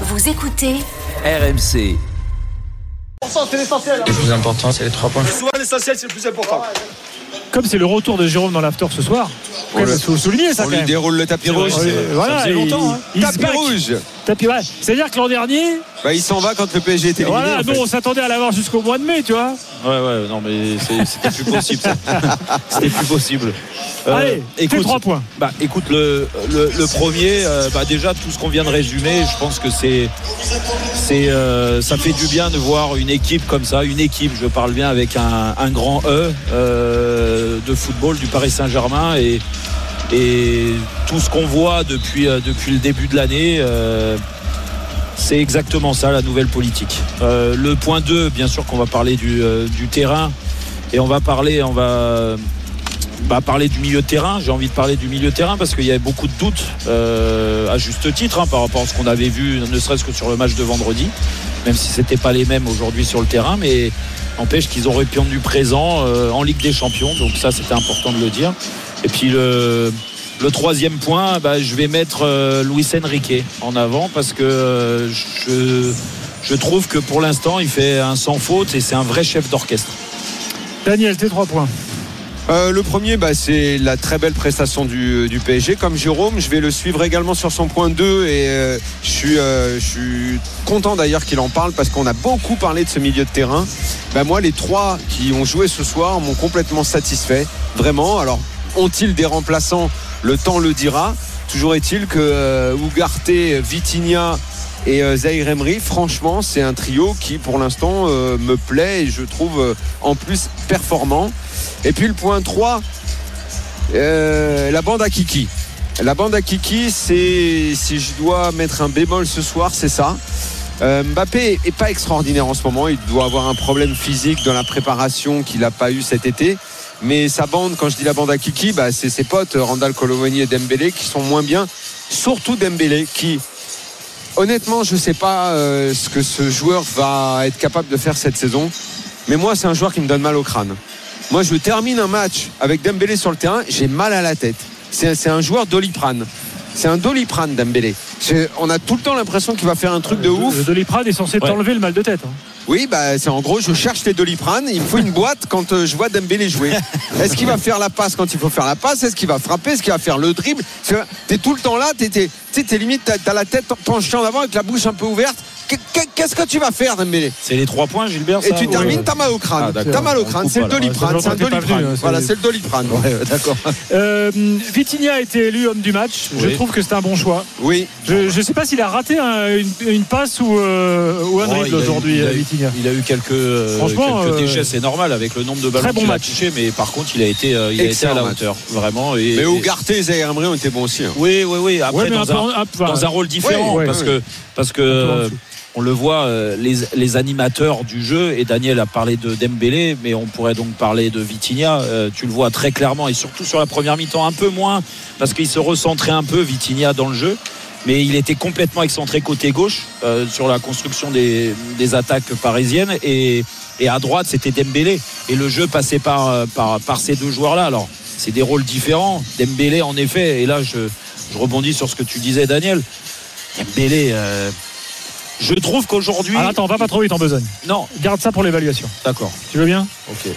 Vous écoutez RMC. C'est l'essentiel. Le plus important, c'est les trois points. Souvent, l'essentiel, c'est le plus important. Comme c'est le retour de Jérôme dans l'after ce soir, il faut souligner ça On quand lui même. déroule le tapis rouge. Voilà, faisait longtemps, il- hein. il se Tapis rouge. Tapis, ouais. C'est-à-dire que l'an dernier, Bah, il s'en va quand le PSG éliminé. voilà, en fait. nous on s'attendait à l'avoir jusqu'au mois de mai, tu vois. Ouais, ouais, non, mais c'est- c'était plus possible. C'était plus possible. Euh, Allez, tes écoute, trois points. Bah, écoute, le, le, le premier, euh, bah, déjà, tout ce qu'on vient de résumer, je pense que c'est. c'est euh, ça fait du bien de voir une équipe comme ça, une équipe, je parle bien avec un, un grand E euh, de football du Paris Saint-Germain et, tout ce qu'on voit depuis, euh, depuis le début de l'année. euh, c'est exactement ça la nouvelle politique. Euh, le point 2, bien sûr qu'on va parler du, euh, terrain et on va parler, on va bah, parler du milieu de terrain. J'ai envie de parler du milieu de terrain parce qu'il y avait beaucoup de doutes euh, à juste titre hein, par rapport à ce qu'on avait vu, ne serait-ce que sur le match de vendredi, même si c'était pas les mêmes aujourd'hui sur le terrain, mais n'empêche qu'ils ont répondu présent euh, en Ligue des Champions. Donc ça, c'était important de le dire. Et puis le le troisième point, bah, je vais mettre euh, Luis Enrique en avant parce que euh, je, je trouve que pour l'instant, il fait un sans faute et c'est un vrai chef d'orchestre. Daniel, tes trois points. Euh, le premier, bah, c'est la très belle prestation du, du PSG. Comme Jérôme, je vais le suivre également sur son point 2 et euh, je, suis, euh, content d'ailleurs qu'il en parle parce qu'on a beaucoup parlé de ce milieu de terrain. Bah, moi, les trois qui ont joué ce soir m'ont complètement satisfait. Vraiment. Alors, ont-ils des remplaçants? Le temps le dira. Toujours est-il que euh, Ugarte, Vitinha et euh, Zahir Emery, franchement, c'est un trio qui, pour l'instant, euh, me plaît et je trouve euh, en plus performant. Et puis le point 3, euh, la bande à Kiki. La bande à Kiki, c'est si je dois mettre un bémol ce soir, c'est ça. Euh, Mbappé est pas extraordinaire en ce moment. Il doit avoir un problème physique dans la préparation qu'il n'a pas eu cet été. Mais sa bande, quand je dis la bande à Kiki, bah, c'est ses potes Randall Colomani et Dembélé qui sont moins bien. Surtout Dembélé qui, honnêtement, je ne sais pas euh, ce que ce joueur va être capable de faire cette saison. Mais moi, c'est un joueur qui me donne mal au crâne. Moi, je termine un match avec Dembélé sur le terrain, j'ai mal à la tête. C'est un joueur doliprane. C'est un doliprane, Dembélé. On a tout le temps l'impression qu'il va faire un truc de ouf. Le Doliprane est censé Ouais. t'enlever le mal de tête. hein. Oui, bah, c'est en gros, je cherche les doliprane. Il me faut une boîte quand euh, je vois Dembélé jouer. Est-ce qu'il va faire la passe quand il faut faire la passe? Est-ce qu'il va frapper? Est-ce qu'il va faire le dribble? Tu es tout le temps là, t'es, t'es, t'es limite, t'as, t'as la tête penchée en avant avec la bouche un peu ouverte. Qu'est- qu'est- Qu'est-ce que tu vas faire, Dembélé? C'est les trois points, Gilbert Et tu termines, ouais. t'as mal au crâne. Ah, t'as mal au crâne. C'est le doliprane. C'est hein, Voilà, c'est le doliprane. Ouais, d'accord. Euh, Vitinha a été élu homme du match. Je trouve que c'est un bon choix. Oui. Je ne sais pas s'il a raté un- une, une passe ou, euh, ou un Oh, dribble aujourd'hui, il a euh, eu- Vitinha. Il a eu quelques, euh, Franchement, quelques euh, déchets, c'est normal avec le nombre de ballons très bon qu'il a touché, mais par contre, il a été, euh, il a été à la hauteur, vraiment. Et, Mais Ugarte et Zahir Emery ont été bons aussi. hein. Oui, oui, oui. Après, dans, un rôle différent, parce que on le voit, euh, les, animateurs du jeu, et Daniel a parlé de Dembélé, mais on pourrait donc parler de Vitinha. euh, tu le vois très clairement, et surtout sur la première mi-temps, un peu moins, parce qu'il se recentrait un peu, Vitinha, dans le jeu. Mais il était complètement excentré côté gauche euh, sur la construction des, attaques parisiennes. Et, à droite, c'était Dembélé. Et le jeu passait par, ces deux joueurs-là. Alors, c'est des rôles différents. Dembélé, en effet, et là, je, rebondis sur ce que tu disais, Daniel. Dembélé, je trouve qu'aujourd'hui. Ah, attends, va pas trop vite en besogne. Non, Garde ça pour l'évaluation. d'accord. Tu veux bien? Ok.